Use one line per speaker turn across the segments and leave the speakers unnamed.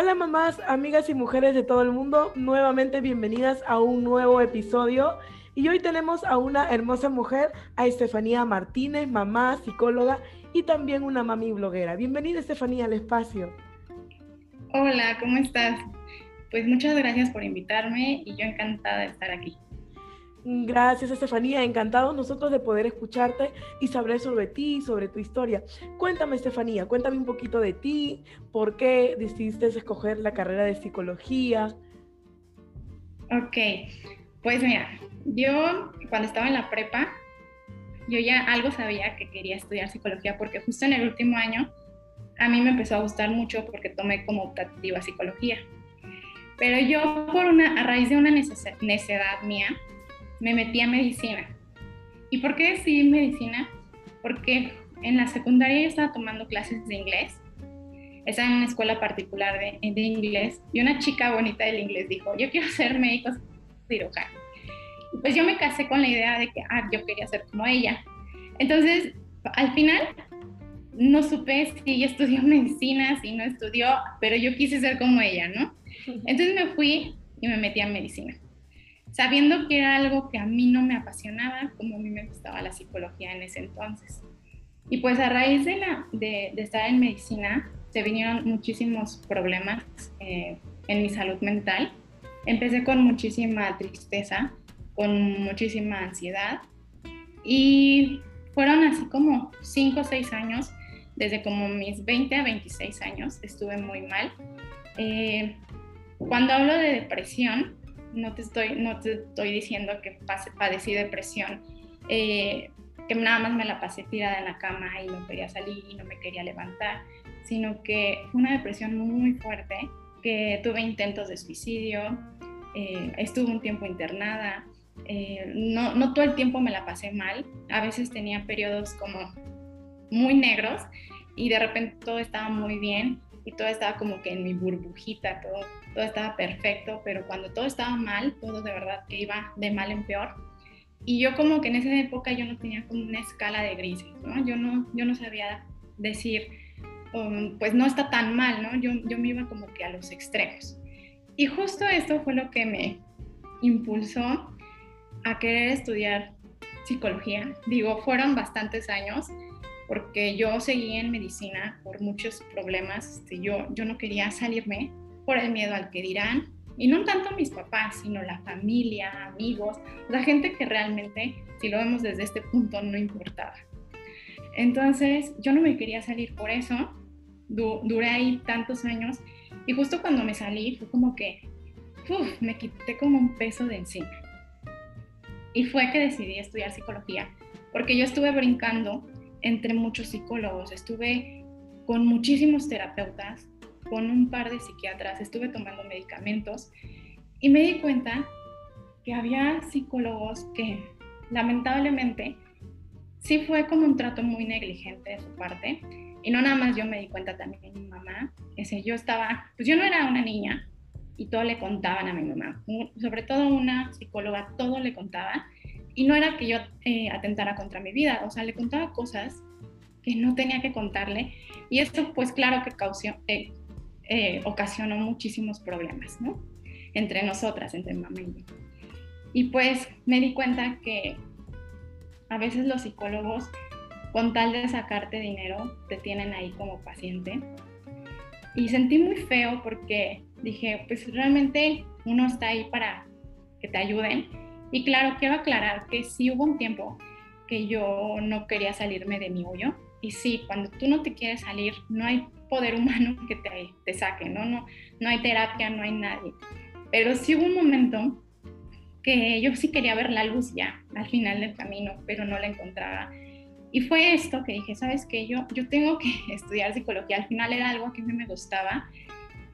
Hola mamás, amigas y mujeres de todo el mundo, nuevamente bienvenidas a un nuevo episodio. Y hoy tenemos a una hermosa mujer, a Estefanía Martínez, mamá, psicóloga y también una mami bloguera. Bienvenida Estefanía al espacio.
Hola, ¿cómo estás? Pues muchas gracias por invitarme y yo encantada de estar aquí.
Gracias, Estefanía. Encantado nosotros de poder escucharte y saber sobre ti sobre tu historia. Cuéntame, Estefanía, cuéntame un poquito de ti, por qué decidiste escoger la carrera de psicología.
Ok, pues mira, yo cuando estaba en la prepa, yo ya algo sabía que quería estudiar psicología porque justo en el último año a mí me empezó a gustar mucho porque tomé como optativa psicología. Pero yo por una, a raíz de una necesidad mía, me metí a medicina. ¿Y por qué decidí medicina? Porque en la secundaria yo estaba tomando clases de inglés. Estaba en una escuela particular de, inglés y una chica bonita del inglés dijo, yo quiero ser médico cirujano. Pues yo me casé con la idea de que ah, yo quería ser como ella. Entonces, al final, no supe si ella estudió medicina, si no estudió, pero yo quise ser como ella, ¿no? Entonces me fui y me metí a medicina sabiendo que era algo que a mí no me apasionaba, como a mí me gustaba la psicología en ese entonces. Y pues a raíz de, la, de, estar en medicina, se vinieron muchísimos problemas eh, en mi salud mental. Empecé con muchísima tristeza, con muchísima ansiedad y fueron así como 5 o 6 años, desde como mis 20 a 26 años, estuve muy mal. Eh, cuando hablo de depresión, no te estoy, no te estoy diciendo que pase, padecí depresión, eh, que nada más me la pasé tirada en la cama y no quería salir y no me quería levantar, sino que fue una depresión muy fuerte, que tuve intentos de suicidio, eh, estuve un tiempo internada, eh, no, no todo el tiempo me la pasé mal, a veces tenía periodos como muy negros y de repente todo estaba muy bien y todo estaba como que en mi burbujita, todo, todo estaba perfecto, pero cuando todo estaba mal, todo de verdad que iba de mal en peor. Y yo como que en esa época yo no tenía como una escala de grises, ¿no? Yo no, yo no sabía decir, um, pues no está tan mal, ¿no? Yo, yo me iba como que a los extremos. Y justo esto fue lo que me impulsó a querer estudiar psicología. Digo, fueron bastantes años porque yo seguía en medicina por muchos problemas. Este, yo, yo no quería salirme por el miedo al que dirán, y no tanto mis papás, sino la familia, amigos, la gente que realmente, si lo vemos desde este punto, no importaba. Entonces, yo no me quería salir por eso, duré ahí tantos años, y justo cuando me salí fue como que, uf, me quité como un peso de encima. Y fue que decidí estudiar psicología, porque yo estuve brincando entre muchos psicólogos, estuve con muchísimos terapeutas, con un par de psiquiatras, estuve tomando medicamentos y me di cuenta que había psicólogos que lamentablemente sí fue como un trato muy negligente de su parte. Y no nada más yo me di cuenta también mi mamá, ese yo estaba, pues yo no era una niña y todo le contaban a mi mamá, sobre todo una psicóloga, todo le contaba y no era que yo eh, atentara contra mi vida, o sea, le contaba cosas que no tenía que contarle. Y esto, pues claro que causó, eh, eh, ocasionó muchísimos problemas, ¿no? Entre nosotras, entre mamá y yo. Y pues me di cuenta que a veces los psicólogos, con tal de sacarte dinero, te tienen ahí como paciente. Y sentí muy feo porque dije, pues realmente uno está ahí para que te ayuden y claro, quiero aclarar que sí hubo un tiempo que yo no quería salirme de mi hoyo. Y sí, cuando tú no te quieres salir, no hay poder humano que te, te saque, ¿no? ¿no? No hay terapia, no hay nadie. Pero sí hubo un momento que yo sí quería ver la luz ya al final del camino, pero no la encontraba. Y fue esto que dije, ¿sabes qué? Yo, yo tengo que estudiar psicología. Al final era algo que a mí me gustaba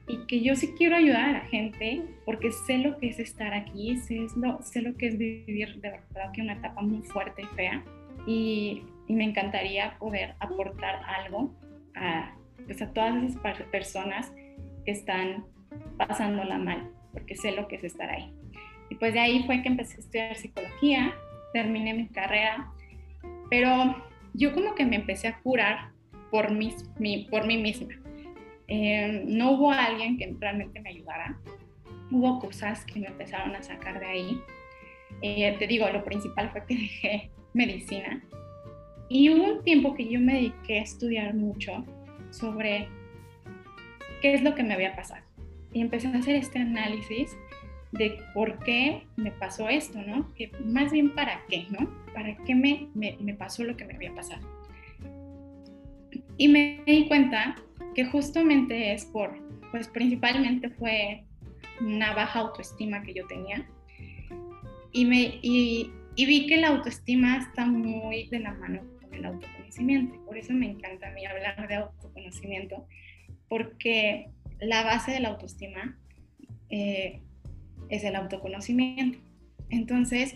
y que yo sí quiero ayudar a la gente porque sé lo que es estar aquí, sé lo, sé lo que es vivir de verdad que una etapa muy fuerte y fea y, y me encantaría poder aportar algo a, pues a todas esas personas que están pasándola mal porque sé lo que es estar ahí. Y pues de ahí fue que empecé a estudiar psicología, terminé mi carrera, pero yo como que me empecé a curar por, mi, por mí misma eh, no hubo alguien que realmente me ayudara. Hubo cosas que me empezaron a sacar de ahí. Eh, te digo, lo principal fue que dejé medicina. Y hubo un tiempo que yo me dediqué a estudiar mucho sobre qué es lo que me había pasado. Y empecé a hacer este análisis de por qué me pasó esto, ¿no? Que más bien para qué, ¿no? ¿Para qué me, me, me pasó lo que me había pasado? Y me di cuenta que justamente es por, pues principalmente fue una baja autoestima que yo tenía. Y, me, y, vi que la autoestima está muy de la mano con el autoconocimiento. Por eso me encanta a mí hablar de autoconocimiento, porque la base de la autoestima eh, es el autoconocimiento. Entonces,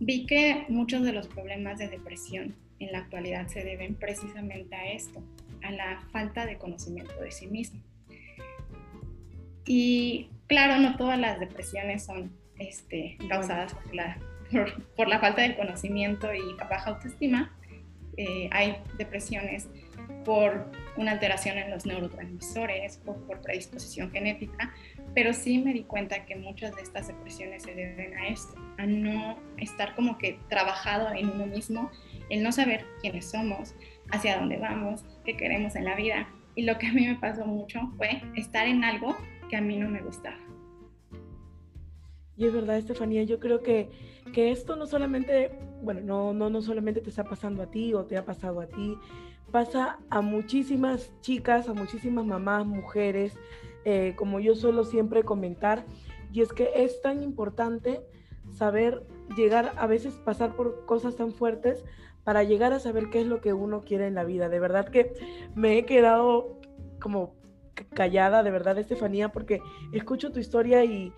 vi que muchos de los problemas de depresión en la actualidad se deben precisamente a esto, a la falta de conocimiento de sí mismo. Y claro, no todas las depresiones son este, causadas por la, por, la, falta de conocimiento y baja autoestima. Eh, hay depresiones por una alteración en los neurotransmisores o por predisposición genética, pero sí me di cuenta que muchas de estas depresiones se deben a esto, a no estar como que trabajado en uno mismo, el no saber quiénes somos, hacia dónde vamos, qué queremos en la vida. Y lo que a mí me pasó mucho fue estar en algo que a mí no me gustaba.
Y es verdad, Estefanía, yo creo que, que esto no solamente, bueno, no, no, no solamente te está pasando a ti o te ha pasado a ti, pasa a muchísimas chicas, a muchísimas mamás, mujeres, eh, como yo suelo siempre comentar, y es que es tan importante saber llegar, a veces pasar por cosas tan fuertes para llegar a saber qué es lo que uno quiere en la vida. De verdad que me he quedado como callada, de verdad, Estefanía, porque escucho tu historia y,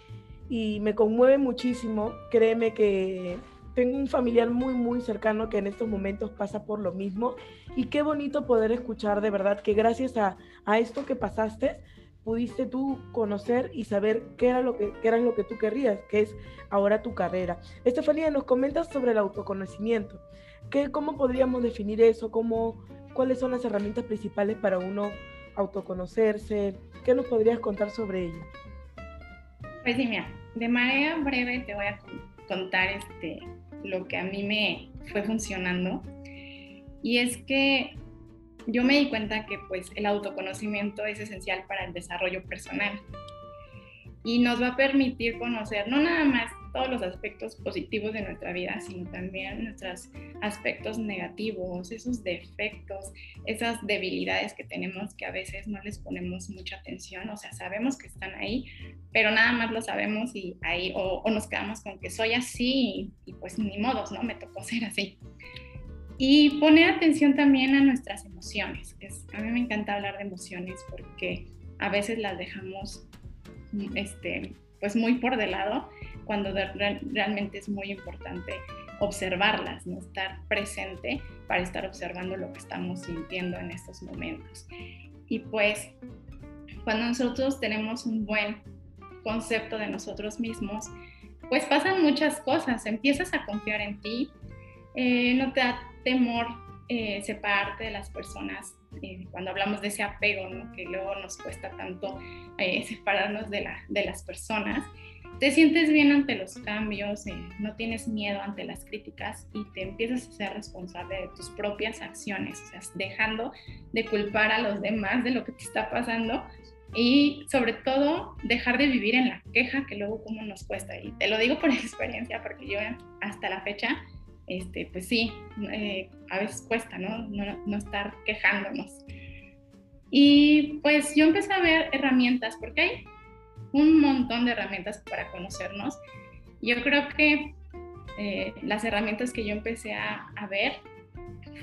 y me conmueve muchísimo. Créeme que tengo un familiar muy, muy cercano que en estos momentos pasa por lo mismo y qué bonito poder escuchar de verdad que gracias a, a esto que pasaste, pudiste tú conocer y saber qué era lo que era lo que tú querrías, que es ahora tu carrera. Estefanía, nos comentas sobre el autoconocimiento. ¿Qué, ¿Cómo podríamos definir eso? ¿Cómo, ¿Cuáles son las herramientas principales para uno autoconocerse? ¿Qué nos podrías contar sobre ello?
Pues sí, mira, de manera breve te voy a contar este, lo que a mí me fue funcionando. Y es que yo me di cuenta que pues el autoconocimiento es esencial para el desarrollo personal y nos va a permitir conocer no nada más todos los aspectos positivos de nuestra vida, sino también nuestros aspectos negativos, esos defectos, esas debilidades que tenemos que a veces no les ponemos mucha atención, o sea, sabemos que están ahí, pero nada más lo sabemos y ahí, o, nos quedamos con que soy así y, y pues ni modos, ¿no? Me tocó ser así. Y poner atención también a nuestras emociones. Es, a mí me encanta hablar de emociones porque a veces las dejamos este, pues muy por de lado cuando realmente es muy importante observarlas, no estar presente para estar observando lo que estamos sintiendo en estos momentos. Y pues cuando nosotros tenemos un buen concepto de nosotros mismos, pues pasan muchas cosas, empiezas a confiar en ti, eh, no te da temor eh, separarte de las personas eh, cuando hablamos de ese apego, ¿no? que luego nos cuesta tanto eh, separarnos de, la, de las personas. Te sientes bien ante los cambios, no tienes miedo ante las críticas y te empiezas a ser responsable de tus propias acciones, o sea, dejando de culpar a los demás de lo que te está pasando y sobre todo dejar de vivir en la queja que luego como nos cuesta. Y te lo digo por experiencia porque yo hasta la fecha este, pues sí, eh, a veces cuesta, ¿no? ¿no? estar quejándonos. Y pues yo empecé a ver herramientas, porque hay un montón de herramientas para conocernos. Yo creo que eh, las herramientas que yo empecé a, ver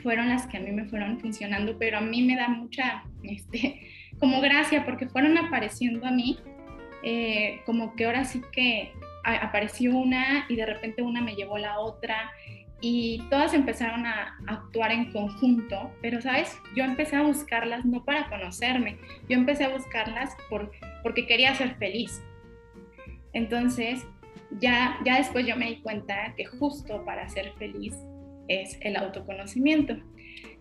fueron las que a mí me fueron funcionando, pero a mí me da mucha, este, como gracia, porque fueron apareciendo a mí, eh, como que ahora sí que apareció una y de repente una me llevó la otra y todas empezaron a actuar en conjunto, pero sabes, yo empecé a buscarlas no para conocerme, yo empecé a buscarlas por, porque quería ser feliz. Entonces, ya, ya después yo me di cuenta que justo para ser feliz es el autoconocimiento.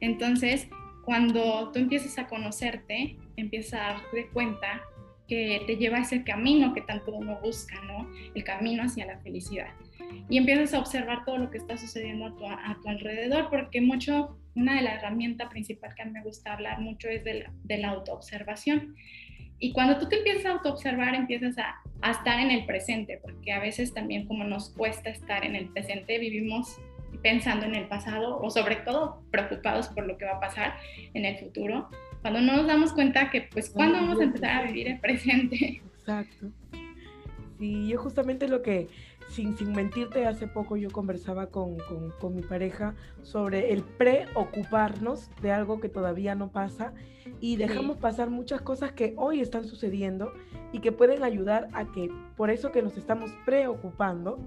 Entonces, cuando tú empiezas a conocerte, empiezas a darte cuenta que te lleva a ese camino que tanto uno busca, ¿no? El camino hacia la felicidad. Y empiezas a observar todo lo que está sucediendo a tu, a tu alrededor, porque mucho, una de las herramientas principales que a mí me gusta hablar mucho es de la, de la autoobservación. Y cuando tú te empiezas a autoobservar, empiezas a, a estar en el presente, porque a veces también como nos cuesta estar en el presente, vivimos pensando en el pasado o sobre todo preocupados por lo que va a pasar en el futuro cuando no nos damos cuenta que, pues, ¿cuándo vamos a empezar a vivir el presente?
Exacto. Sí, yo justamente lo que, sin, sin mentirte, hace poco yo conversaba con, con, con mi pareja sobre el preocuparnos de algo que todavía no pasa y dejamos pasar muchas cosas que hoy están sucediendo y que pueden ayudar a que, por eso que nos estamos preocupando,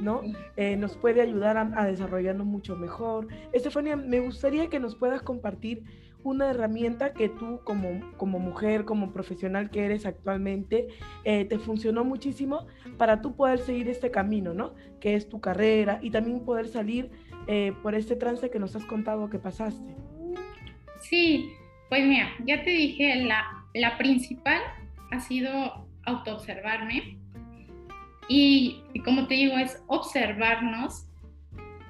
¿no? Eh, nos puede ayudar a, a desarrollarnos mucho mejor. Estefanía, me gustaría que nos puedas compartir una herramienta que tú como, como mujer, como profesional que eres actualmente, eh, te funcionó muchísimo para tú poder seguir este camino, ¿no? Que es tu carrera y también poder salir eh, por este trance que nos has contado que pasaste.
Sí, pues mira, ya te dije, la, la principal ha sido autoobservarme y, y como te digo, es observarnos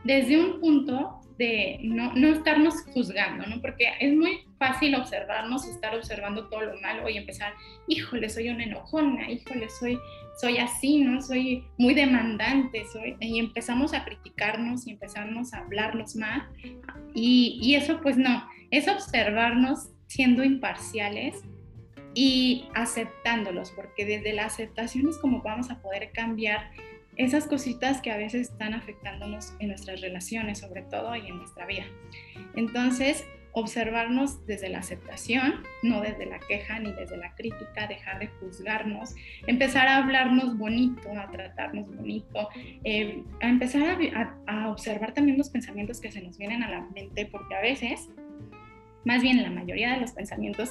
desde un punto de no, no, estarnos juzgando, ¿no? Porque es muy fácil observarnos, estar observando todo lo malo y empezar, híjole, soy una enojona, híjole, soy, soy así, ¿no? Soy muy demandante, soy... Y empezamos a criticarnos y empezamos a hablarnos más. Y, y eso, pues no, es observarnos siendo imparciales y aceptándolos, porque desde la aceptación es como vamos a poder cambiar esas cositas que a veces están afectándonos en nuestras relaciones, sobre todo, y en nuestra vida. Entonces, observarnos desde la aceptación, no desde la queja ni desde la crítica, dejar de juzgarnos, empezar a hablarnos bonito, a tratarnos bonito, eh, a empezar a, a, observar también los pensamientos que se nos vienen a la mente, porque a veces, más bien la mayoría de los pensamientos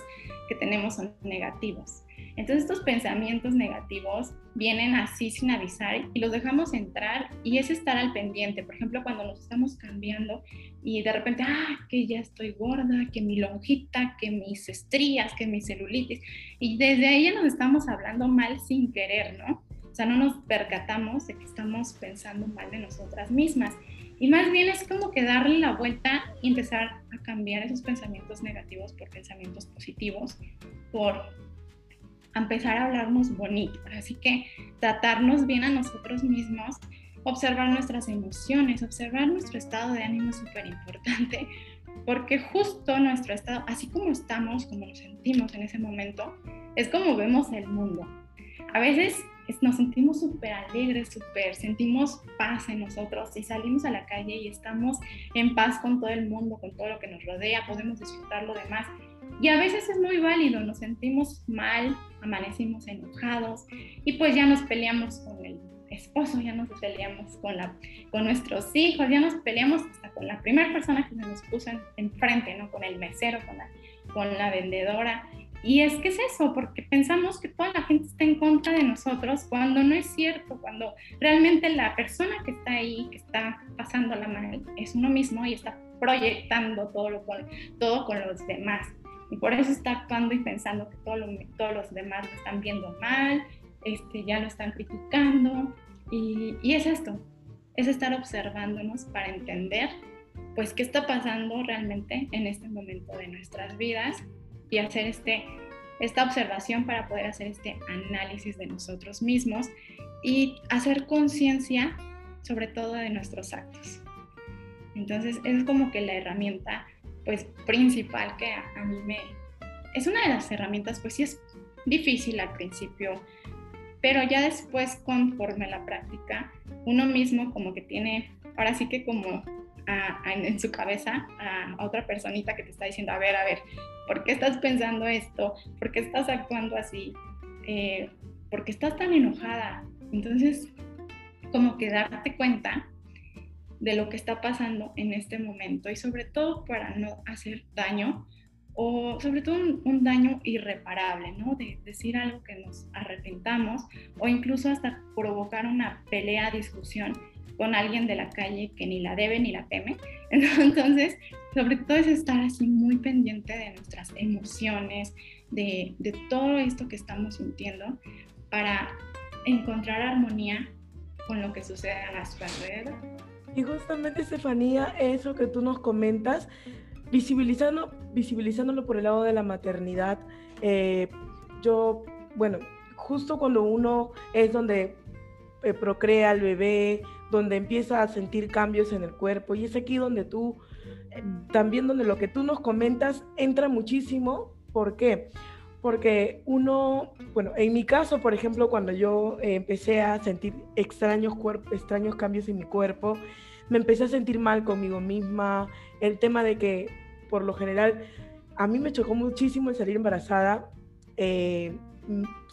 que tenemos son negativos. Entonces estos pensamientos negativos vienen así sin avisar y los dejamos entrar y es estar al pendiente. Por ejemplo, cuando nos estamos cambiando y de repente, ah, que ya estoy gorda, que mi lonjita, que mis estrías, que mi celulitis. Y desde ahí ya nos estamos hablando mal sin querer, ¿no? O sea, no nos percatamos de que estamos pensando mal de nosotras mismas. Y más bien es como que darle la vuelta y empezar a cambiar esos pensamientos negativos por pensamientos positivos, por empezar a hablarnos bonito. Así que tratarnos bien a nosotros mismos, observar nuestras emociones, observar nuestro estado de ánimo es súper importante, porque justo nuestro estado, así como estamos, como nos sentimos en ese momento, es como vemos el mundo. A veces nos sentimos súper alegres, súper, sentimos paz en nosotros y salimos a la calle y estamos en paz con todo el mundo, con todo lo que nos rodea, podemos disfrutar lo demás. Y a veces es muy válido, nos sentimos mal, amanecimos enojados y pues ya nos peleamos con el esposo, ya nos peleamos con, la, con nuestros hijos, ya nos peleamos hasta con la primera persona que se nos puso enfrente, ¿no? Con el mesero, con la, con la vendedora. Y es que es eso, porque pensamos que toda la gente está en contra de nosotros cuando no es cierto, cuando realmente la persona que está ahí, que está pasando la mal, es uno mismo y está proyectando todo, lo todo con los demás. Y por eso está actuando y pensando que todos los demás lo están viendo mal, este, ya lo están criticando. Y, y es esto, es estar observándonos para entender pues qué está pasando realmente en este momento de nuestras vidas y hacer este, esta observación para poder hacer este análisis de nosotros mismos y hacer conciencia sobre todo de nuestros actos. Entonces es como que la herramienta pues principal que a, mí me... Es una de las herramientas, pues sí es difícil al principio, pero ya después conforme la práctica, uno mismo como que tiene, ahora sí que como en su cabeza a, otra personita que te está diciendo, a ver, a ver, ¿por qué estás pensando esto? ¿Por qué estás actuando así? Eh, ¿Por qué estás tan enojada? Entonces, como que darte cuenta de lo que está pasando en este momento y sobre todo para no hacer daño o sobre todo un, daño irreparable, ¿no? De decir algo que nos arrepentamos o incluso hasta provocar una pelea, discusión con alguien de la calle que ni la debe ni la teme. Entonces, sobre todo es estar así muy pendiente de nuestras emociones, de, de todo esto que estamos sintiendo para encontrar armonía con lo que sucede a nuestro alrededor.
Y justamente, Estefanía, eso que tú nos comentas, visibilizando, visibilizándolo por el lado de la maternidad, eh, yo, bueno, justo cuando uno es donde eh, procrea al bebé, donde empieza a sentir cambios en el cuerpo, y es aquí donde tú, eh, también donde lo que tú nos comentas entra muchísimo. ¿Por qué? Porque uno, bueno, en mi caso, por ejemplo, cuando yo empecé a sentir extraños, extraños cambios en mi cuerpo, me empecé a sentir mal conmigo misma, el tema de que por lo general a mí me chocó muchísimo el salir embarazada. Eh,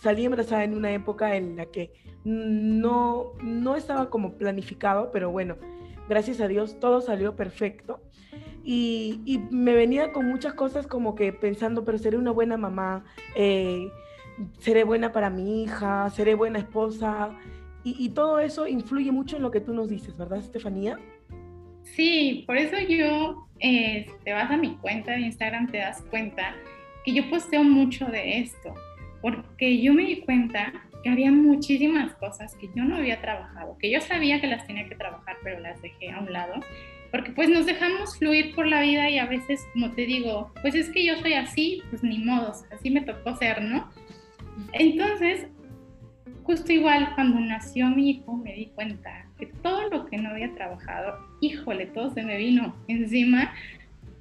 salí embarazada en una época en la que no, no estaba como planificado, pero bueno, gracias a Dios todo salió perfecto. Y, me venía con muchas cosas como que pensando, pero seré una buena mamá, eh, seré buena para mi hija, seré buena esposa. Y, y, todo eso influye mucho en lo que tú nos dices, ¿verdad, Estefanía?
Sí, por eso yo, eh, te vas a mi cuenta de Instagram, te das cuenta que yo posteo mucho de esto, porque yo me di cuenta que había muchísimas cosas que yo no había trabajado, que yo sabía que las tenía que trabajar, pero las dejé a un lado, porque pues nos dejamos fluir por la vida y a veces, como te digo, pues es que yo soy así, pues ni modos, así me tocó ser, ¿no? Entonces, justo igual cuando nació mi hijo me di cuenta que todo lo que no había trabajado, híjole, todo se me vino encima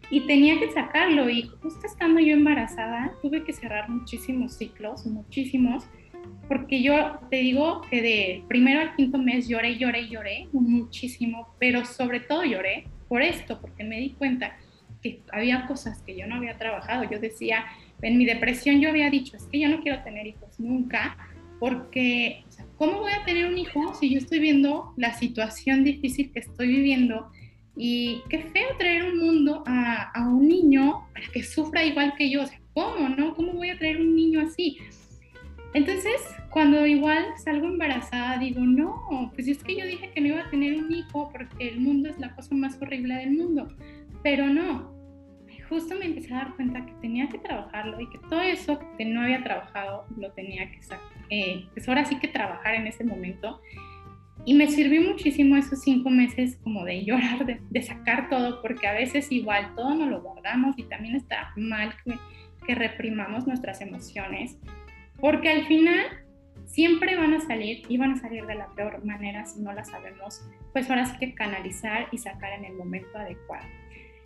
y tenía que sacarlo. Y justo estando yo embarazada, tuve que cerrar muchísimos ciclos, muchísimos, porque yo te digo que de primero al quinto mes lloré, lloré, lloré muchísimo, pero sobre todo lloré por esto, porque me di cuenta que había cosas que yo no había trabajado. Yo decía, en mi depresión yo había dicho, es que yo no quiero tener hijos nunca, porque ¿cómo voy a tener un hijo si yo estoy viendo la situación difícil que estoy viviendo? Y qué feo traer un mundo a, a un niño para que sufra igual que yo. O sea, ¿cómo, no? ¿Cómo voy a traer un niño así? Entonces, cuando igual salgo embarazada, digo, no, pues es que yo dije que no iba a tener un hijo porque el mundo es la cosa más horrible del mundo. Pero no, justo me empecé a dar cuenta que tenía que trabajarlo y que todo eso que no había trabajado lo tenía que sacar. Eh, pues ahora sí que trabajar en ese momento. Y me sirvió muchísimo esos cinco meses como de llorar, de, de sacar todo, porque a veces igual todo no lo guardamos y también está mal que, que reprimamos nuestras emociones, porque al final siempre van a salir y van a salir de la peor manera si no las sabemos, pues ahora sí que canalizar y sacar en el momento adecuado.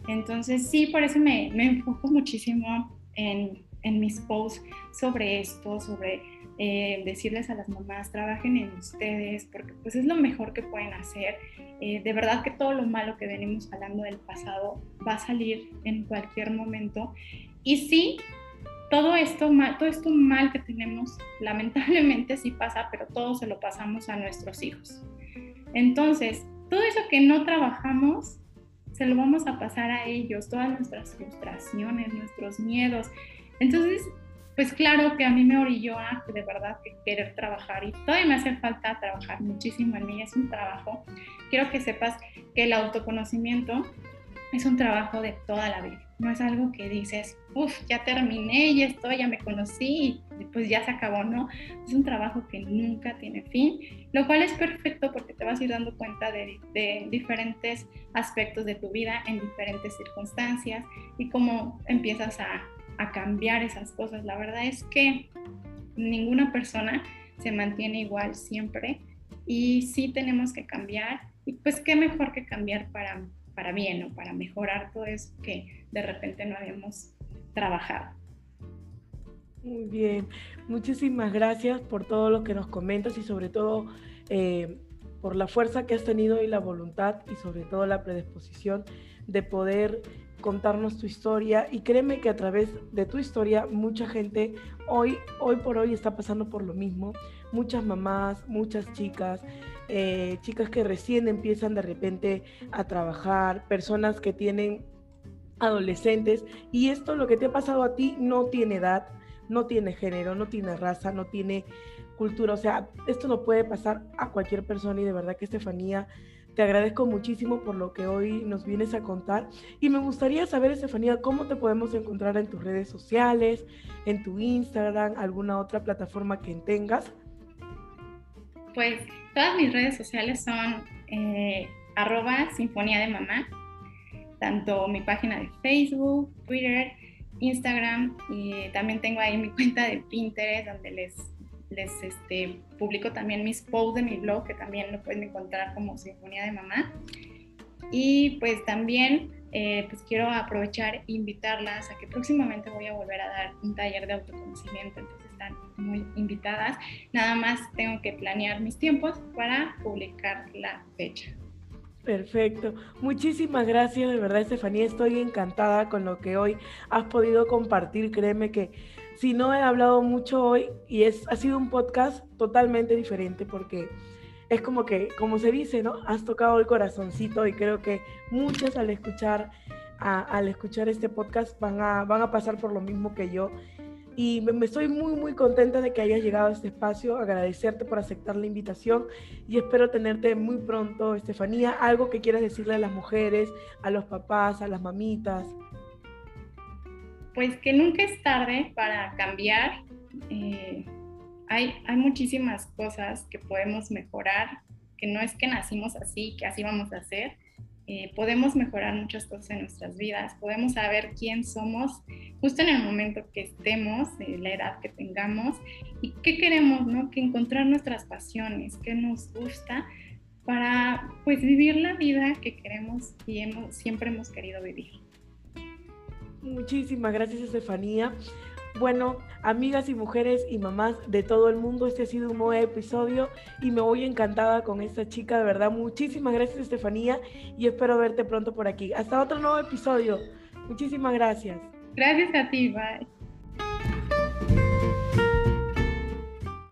Entonces sí, por eso me, me enfoco muchísimo en, en, mis posts sobre esto, sobre eh, decirles a las mamás, trabajen en ustedes, porque pues es lo mejor que pueden hacer. Eh, de verdad que todo lo malo que venimos hablando del pasado va a salir en cualquier momento. Y sí, todo esto mal, todo esto mal que tenemos, lamentablemente sí pasa, pero todo se lo pasamos a nuestros hijos. Entonces, todo eso que no trabajamos, se lo vamos a pasar a ellos, todas nuestras frustraciones, nuestros miedos. Entonces, pues claro que a mí me orilló a de verdad querer trabajar y todavía me hace falta trabajar muchísimo en mí, es un trabajo. Quiero que sepas que el autoconocimiento es un trabajo de toda la vida, no es algo que dices, uff, ya terminé, ya estoy, ya me conocí y pues ya se acabó, ¿no? Es un trabajo que nunca tiene fin, lo cual es perfecto porque te vas a ir dando cuenta de, de diferentes aspectos de tu vida en diferentes circunstancias y cómo empiezas a, a cambiar esas cosas. La verdad es que ninguna persona se mantiene igual siempre y sí tenemos que cambiar y pues qué mejor que cambiar para, para bien o para mejorar todo eso que de repente no habíamos trabajado.
Muy bien, muchísimas gracias por todo lo que nos comentas y sobre todo eh, por la fuerza que has tenido y la voluntad y sobre todo la predisposición de poder contarnos tu historia y créeme que a través de tu historia mucha gente hoy, hoy por hoy está pasando por lo mismo. Muchas mamás, muchas chicas, eh, chicas que recién empiezan de repente a trabajar, personas que tienen adolescentes y esto lo que te ha pasado a ti no tiene edad, no tiene género, no tiene raza, no tiene cultura, o sea, esto no puede pasar a cualquier persona y de verdad que Estefanía Te agradezco muchísimo por lo que hoy nos vienes a contar. Y me gustaría saber, Estefanía, cómo te podemos encontrar en tus redes sociales, en tu Instagram, alguna otra plataforma que tengas.
Pues todas mis redes sociales son eh, arroba Sinfonía de Mamá, tanto mi página de Facebook, Twitter, Instagram y también tengo ahí mi cuenta de Pinterest donde les les este, publico también mis posts de mi blog, que también lo pueden encontrar como Sinfonía de Mamá. Y pues también eh, pues quiero aprovechar e invitarlas a que próximamente voy a volver a dar un taller de autoconocimiento, entonces están muy invitadas. Nada más tengo que planear mis tiempos para publicar la fecha.
Perfecto. Muchísimas gracias, de verdad, Estefanía. Estoy encantada con lo que hoy has podido compartir. Créeme que si no he hablado mucho hoy y es, ha sido un podcast totalmente diferente porque es como que, como se dice, ¿no? Has tocado el corazoncito y creo que muchas al escuchar, al escuchar este podcast van a, van a pasar por lo mismo que yo. Y me, estoy muy, muy contenta de que hayas llegado a este espacio, agradecerte por aceptar la invitación y espero tenerte muy pronto, Estefanía. Algo que quieras decirle a las mujeres, a los papás, a las mamitas
pues que nunca es tarde para cambiar. Eh, hay, hay muchísimas cosas que podemos mejorar, que no es que nacimos así, que así vamos a hacer. Eh, podemos mejorar muchas cosas en nuestras vidas, podemos saber quién somos justo en el momento que estemos, la edad que tengamos y qué queremos, ¿no? Que encontrar nuestras pasiones, qué nos gusta para pues vivir la vida que queremos y hemos, siempre hemos querido vivir.
Muchísimas gracias, Estefanía. Bueno, amigas y mujeres y mamás de todo el mundo, este ha sido un nuevo episodio y me voy encantada con esta chica, de verdad. Muchísimas gracias, Estefanía, y espero verte pronto por aquí. Hasta otro nuevo episodio. Muchísimas gracias.
Gracias a ti, bye.